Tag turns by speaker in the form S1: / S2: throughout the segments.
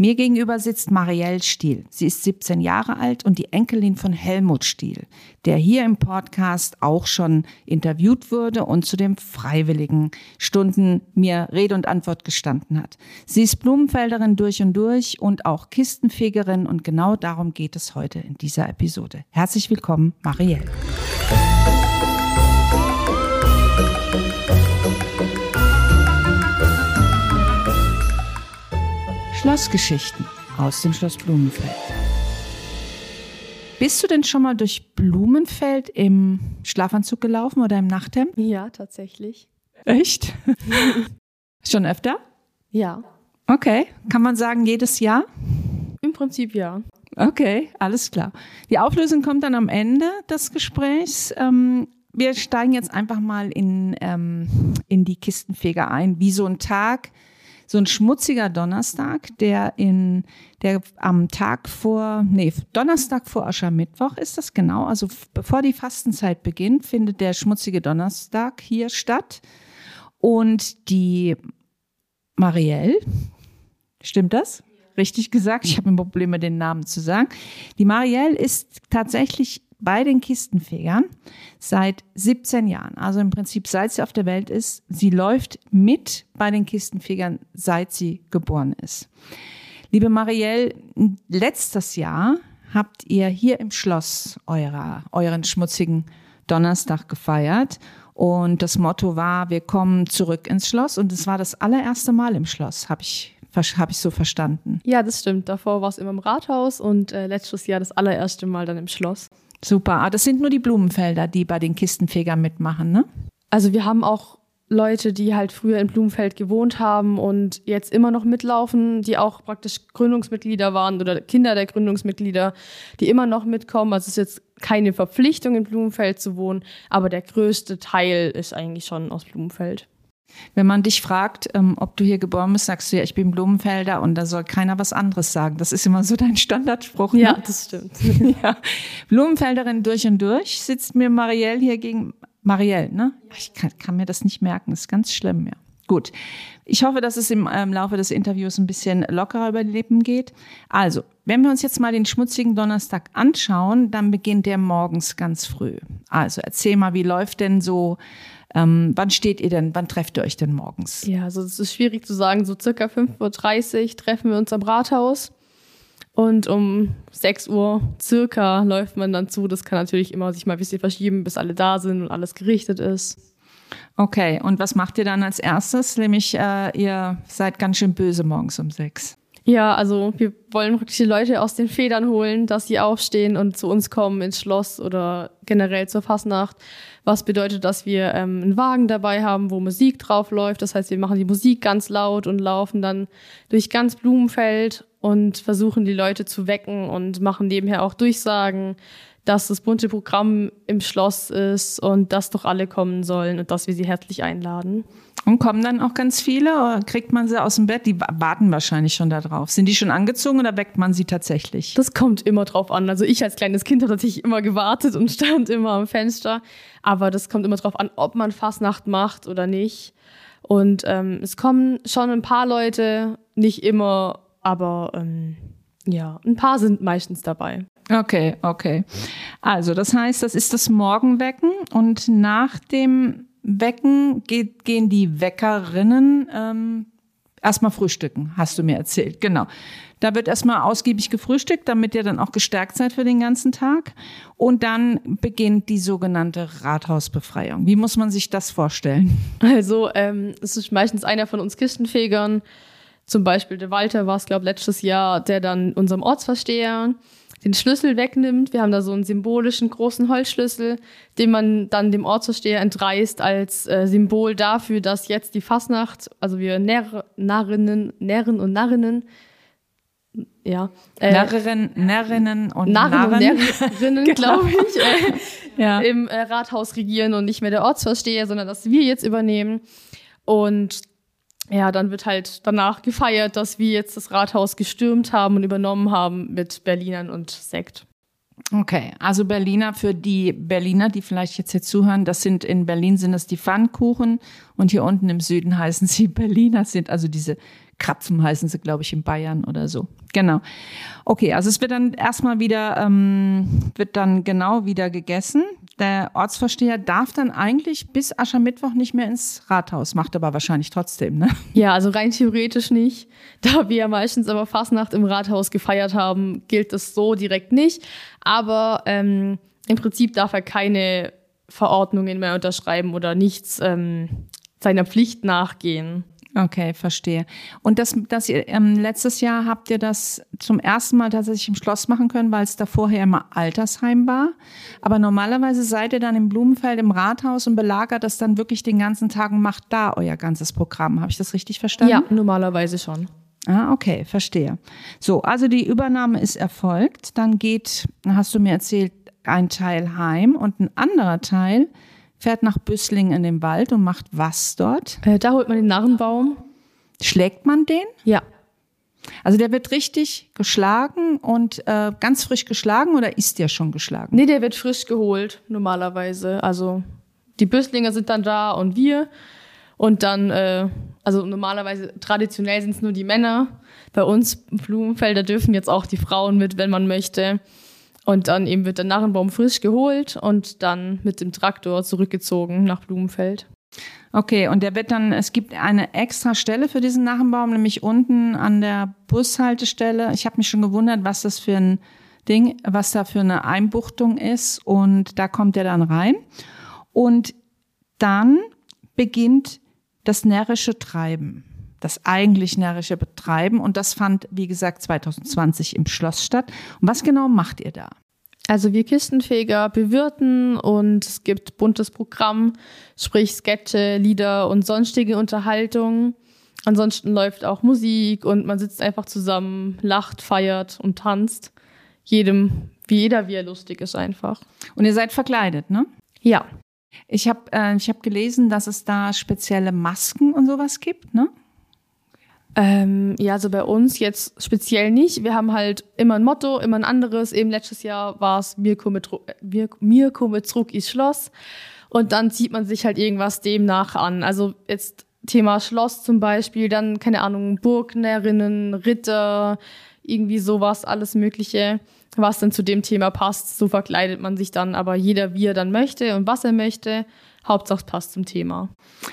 S1: Mir gegenüber sitzt Marielle Stiel. Sie ist 17 Jahre alt und die Enkelin von Helmut Stiel, der hier im Podcast auch schon interviewt wurde und zu den freiwilligen Stunden mir Rede und Antwort gestanden hat. Sie ist Blumenfelderin durch und durch und auch Kistenfegerin und genau darum geht es heute in dieser Episode. Herzlich willkommen, Marielle. Schlossgeschichten aus dem Schloss Blumenfeld. Bist du denn schon mal durch Blumenfeld im Schlafanzug gelaufen oder im Nachthemd?
S2: Ja, tatsächlich.
S1: Echt? schon öfter?
S2: Ja.
S1: Okay. Kann man sagen, jedes Jahr?
S2: Im Prinzip ja.
S1: Okay, alles klar. Die Auflösung kommt dann am Ende des Gesprächs. Ähm, wir steigen jetzt einfach mal in, ähm, in die Kistenfeger ein, wie so ein Tag so ein schmutziger Donnerstag, der in der am Tag vor, nee, Donnerstag vor Aschermittwoch ist das genau. Also bevor die Fastenzeit beginnt, findet der schmutzige Donnerstag hier statt. Und die Marielle, stimmt das? Richtig gesagt, ich habe ein Problem mit den Namen zu sagen. Die Marielle ist tatsächlich bei den Kistenfegern seit 17 Jahren. Also im Prinzip seit sie auf der Welt ist. Sie läuft mit bei den Kistenfegern, seit sie geboren ist. Liebe Marielle, letztes Jahr habt ihr hier im Schloss eurer, euren schmutzigen Donnerstag gefeiert. Und das Motto war, wir kommen zurück ins Schloss. Und es war das allererste Mal im Schloss, habe ich, hab ich so verstanden.
S2: Ja, das stimmt. Davor war es immer im Rathaus und äh, letztes Jahr das allererste Mal dann im Schloss.
S1: Super. Ah, das sind nur die Blumenfelder, die bei den Kistenfegern mitmachen, ne?
S2: Also wir haben auch Leute, die halt früher in Blumenfeld gewohnt haben und jetzt immer noch mitlaufen, die auch praktisch Gründungsmitglieder waren oder Kinder der Gründungsmitglieder, die immer noch mitkommen. Also es ist jetzt keine Verpflichtung in Blumenfeld zu wohnen, aber der größte Teil ist eigentlich schon aus Blumenfeld.
S1: Wenn man dich fragt, ähm, ob du hier geboren bist, sagst du ja, ich bin Blumenfelder und da soll keiner was anderes sagen. Das ist immer so dein Standardspruch.
S2: Ne? Ja, das stimmt.
S1: ja. Blumenfelderin durch und durch sitzt mir Marielle hier gegen Marielle, ne? Ich kann, kann, mir das nicht merken, das ist ganz schlimm, ja. Gut. Ich hoffe, dass es im ähm, Laufe des Interviews ein bisschen lockerer über die Lippen geht. Also, wenn wir uns jetzt mal den schmutzigen Donnerstag anschauen, dann beginnt der morgens ganz früh. Also, erzähl mal, wie läuft denn so ähm, wann steht ihr denn, wann trefft ihr euch denn morgens?
S2: Ja, also es ist schwierig zu sagen. So circa 5.30 Uhr treffen wir uns am Rathaus. Und um 6 Uhr circa läuft man dann zu. Das kann natürlich immer sich mal ein bisschen verschieben, bis alle da sind und alles gerichtet ist.
S1: Okay, und was macht ihr dann als erstes? Nämlich, äh, ihr seid ganz schön böse morgens um sechs.
S2: Ja, also wir wollen wirklich die Leute aus den Federn holen, dass sie aufstehen und zu uns kommen ins Schloss oder generell zur Fasnacht. Was bedeutet, dass wir ähm, einen Wagen dabei haben, wo Musik drauf läuft. Das heißt, wir machen die Musik ganz laut und laufen dann durch ganz Blumenfeld und versuchen die Leute zu wecken und machen nebenher auch Durchsagen, dass das bunte Programm im Schloss ist und dass doch alle kommen sollen und dass wir sie herzlich einladen.
S1: Und kommen dann auch ganz viele oder kriegt man sie aus dem Bett? Die warten wahrscheinlich schon da drauf. Sind die schon angezogen oder weckt man sie tatsächlich?
S2: Das kommt immer drauf an. Also ich als kleines Kind habe natürlich immer gewartet und stand immer am Fenster. Aber das kommt immer drauf an, ob man Fastnacht macht oder nicht. Und ähm, es kommen schon ein paar Leute, nicht immer, aber ähm, ja, ein paar sind meistens dabei.
S1: Okay, okay. Also das heißt, das ist das Morgenwecken und nach dem Wecken geht, gehen die Weckerinnen ähm, erstmal frühstücken, hast du mir erzählt. Genau. Da wird erstmal ausgiebig gefrühstückt, damit ihr dann auch gestärkt seid für den ganzen Tag. Und dann beginnt die sogenannte Rathausbefreiung. Wie muss man sich das vorstellen?
S2: Also, ähm, es ist meistens einer von uns Kistenfegern, zum Beispiel der Walter war es, glaube letztes Jahr, der dann unserem Ortsversteher den Schlüssel wegnimmt. Wir haben da so einen symbolischen großen Holzschlüssel, den man dann dem Ortsversteher entreißt als äh, Symbol dafür, dass jetzt die Fasnacht, also wir Narr Narrinnen, Närren und Narrinnen, ja.
S1: Äh, Narren, Närrinnen und
S2: Narren,
S1: Narren.
S2: und Närrinnen, genau. glaube ich, äh, ja. im äh, Rathaus regieren und nicht mehr der Ortsversteher, sondern dass wir jetzt übernehmen. Und ja, dann wird halt danach gefeiert, dass wir jetzt das Rathaus gestürmt haben und übernommen haben mit Berlinern und Sekt.
S1: Okay, also Berliner für die Berliner, die vielleicht jetzt hier zuhören, das sind in Berlin sind das die Pfannkuchen und hier unten im Süden heißen sie Berliner, sind also diese Krapfen heißen sie, glaube ich, in Bayern oder so. Genau. Okay, also es wird dann erstmal wieder, ähm, wird dann genau wieder gegessen. Der Ortsvorsteher darf dann eigentlich bis Aschermittwoch nicht mehr ins Rathaus, macht aber wahrscheinlich trotzdem, ne?
S2: Ja, also rein theoretisch nicht. Da wir ja meistens aber Fastnacht im Rathaus gefeiert haben, gilt das so direkt nicht. Aber ähm, im Prinzip darf er keine Verordnungen mehr unterschreiben oder nichts ähm, seiner Pflicht nachgehen.
S1: Okay, verstehe. Und das, das ihr, ähm, letztes Jahr habt ihr das zum ersten Mal tatsächlich im Schloss machen können, weil es da vorher immer Altersheim war. Aber normalerweise seid ihr dann im Blumenfeld im Rathaus und belagert das dann wirklich den ganzen Tag und macht da euer ganzes Programm. Habe ich das richtig verstanden?
S2: Ja, normalerweise schon.
S1: Ah, okay, verstehe. So, also die Übernahme ist erfolgt. Dann geht, hast du mir erzählt, ein Teil heim und ein anderer Teil fährt nach Büssling in den Wald und macht was dort?
S2: Äh, da holt man den Narrenbaum.
S1: Schlägt man den?
S2: Ja.
S1: Also der wird richtig geschlagen und äh, ganz frisch geschlagen oder ist der schon geschlagen?
S2: Nee, der wird frisch geholt, normalerweise. Also die Büsslinger sind dann da und wir. Und dann, äh, also normalerweise, traditionell sind es nur die Männer. Bei uns Blumenfelder dürfen jetzt auch die Frauen mit, wenn man möchte. Und dann eben wird der Narrenbaum frisch geholt und dann mit dem Traktor zurückgezogen nach Blumenfeld.
S1: Okay, und der wird dann, es gibt eine extra Stelle für diesen Narrenbaum, nämlich unten an der Bushaltestelle. Ich habe mich schon gewundert, was das für ein Ding, was da für eine Einbuchtung ist. Und da kommt er dann rein. Und dann beginnt das närrische Treiben das eigentlich närrische Betreiben. Und das fand, wie gesagt, 2020 im Schloss statt. Und was genau macht ihr da?
S2: Also wir Kistenfeger bewirten und es gibt buntes Programm, sprich Sketche, Lieder und sonstige Unterhaltung. Ansonsten läuft auch Musik und man sitzt einfach zusammen, lacht, feiert und tanzt. Jedem, wie jeder, wie er lustig ist einfach.
S1: Und ihr seid verkleidet, ne?
S2: Ja.
S1: Ich habe äh, ich hab gelesen, dass es da spezielle Masken und sowas gibt, ne?
S2: Ähm, ja, also bei uns jetzt speziell nicht. Wir haben halt immer ein Motto, immer ein anderes. Eben letztes Jahr war es Mirko mit, Mirko mit Zruck ist Schloss. Und dann zieht man sich halt irgendwas demnach an. Also jetzt Thema Schloss zum Beispiel, dann, keine Ahnung, Burgnerinnen, Ritter, irgendwie sowas, alles Mögliche, was dann zu dem Thema passt. So verkleidet man sich dann, aber jeder, wie er dann möchte und was er möchte. Hauptsache es passt zum Thema.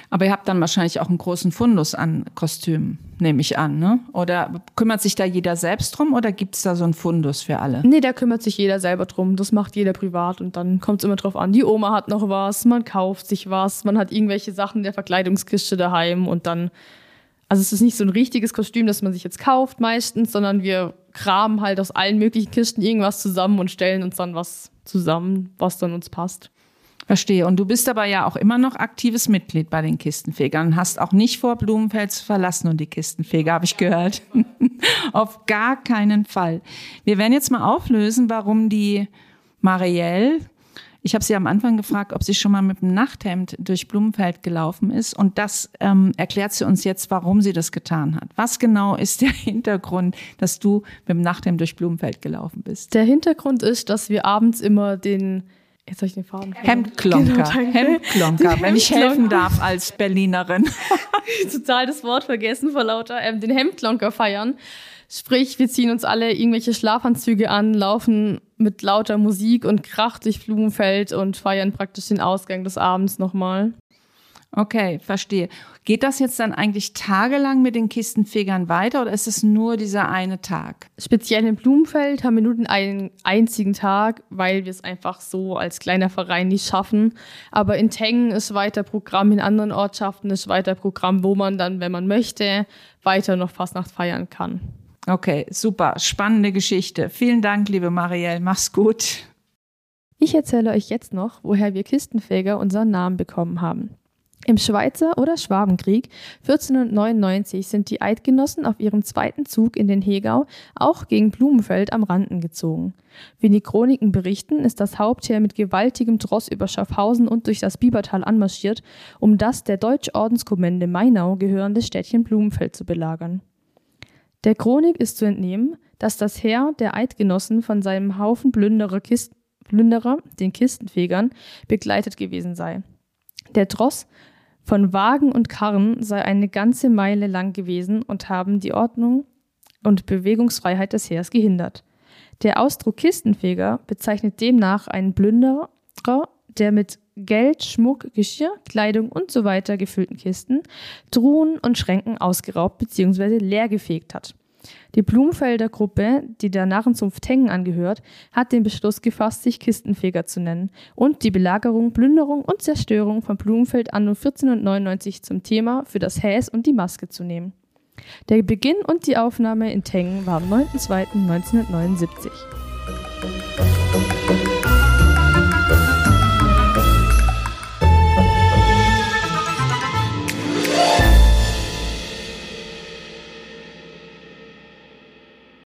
S1: Aber ihr habt dann wahrscheinlich auch einen großen Fundus an Kostümen, nehme ich an, ne? Oder kümmert sich da jeder selbst drum oder gibt es da so einen Fundus für alle?
S2: Nee, da kümmert sich jeder selber drum. Das macht jeder privat und dann kommt es immer drauf an. Die Oma hat noch was, man kauft sich was, man hat irgendwelche Sachen der Verkleidungskiste daheim und dann. Also es ist nicht so ein richtiges Kostüm, das man sich jetzt kauft meistens, sondern wir kramen halt aus allen möglichen Kisten irgendwas zusammen und stellen uns dann was zusammen, was dann uns passt.
S1: Verstehe. Und du bist aber ja auch immer noch aktives Mitglied bei den Kistenfegern hast auch nicht vor, Blumenfeld zu verlassen und die Kistenfeger, habe ich gehört. Auf gar keinen Fall. Wir werden jetzt mal auflösen, warum die Marielle, ich habe sie am Anfang gefragt, ob sie schon mal mit dem Nachthemd durch Blumenfeld gelaufen ist. Und das ähm, erklärt sie uns jetzt, warum sie das getan hat. Was genau ist der Hintergrund, dass du mit dem Nachthemd durch Blumenfeld gelaufen bist?
S2: Der Hintergrund ist, dass wir abends immer den Jetzt habe ich den Faden.
S1: Hemdklonker. Genau, Hemdklonker, wenn ich helfen darf als Berlinerin.
S2: Total das Wort vergessen vor lauter. Ähm, den Hemdklonker feiern. Sprich, wir ziehen uns alle irgendwelche Schlafanzüge an, laufen mit lauter Musik und Krach durch Blumenfeld und feiern praktisch den Ausgang des Abends nochmal.
S1: Okay, verstehe. Geht das jetzt dann eigentlich tagelang mit den Kistenfegern weiter oder ist es nur dieser eine Tag?
S2: Speziell in Blumenfeld haben wir nur den einen einzigen Tag, weil wir es einfach so als kleiner Verein nicht schaffen. Aber in Tengen ist weiter Programm, in anderen Ortschaften ist weiter Programm, wo man dann, wenn man möchte, weiter noch Fastnacht feiern kann.
S1: Okay, super. Spannende Geschichte. Vielen Dank, liebe Marielle. Mach's gut.
S2: Ich erzähle euch jetzt noch, woher wir Kistenfeger unseren Namen bekommen haben. Im Schweizer oder Schwabenkrieg 1499 sind die Eidgenossen auf ihrem zweiten Zug in den Hegau auch gegen Blumenfeld am Randen gezogen. Wie die Chroniken berichten, ist das Hauptheer mit gewaltigem Tross über Schaffhausen und durch das Biebertal anmarschiert, um das der Deutschordenskommende Mainau gehörende Städtchen Blumenfeld zu belagern. Der Chronik ist zu entnehmen, dass das Heer der Eidgenossen von seinem Haufen Plünderer, Kist Plünderer den Kistenfegern, begleitet gewesen sei. Der Tross von Wagen und Karren sei eine ganze Meile lang gewesen und haben die Ordnung und Bewegungsfreiheit des Heers gehindert. Der Ausdruck Kistenfeger bezeichnet demnach einen Plünderer, der mit Geld, Schmuck, Geschirr, Kleidung und so weiter gefüllten Kisten, Truhen und Schränken ausgeraubt bzw. leergefegt hat. Die Blumenfelder Gruppe, die der Narrenzunft Tengen angehört, hat den Beschluss gefasst, sich Kistenfeger zu nennen und die Belagerung, Plünderung und Zerstörung von Blumenfeld anno 1499 zum Thema für das Häs und die Maske zu nehmen. Der Beginn und die Aufnahme in Tengen war am 9.2.1979.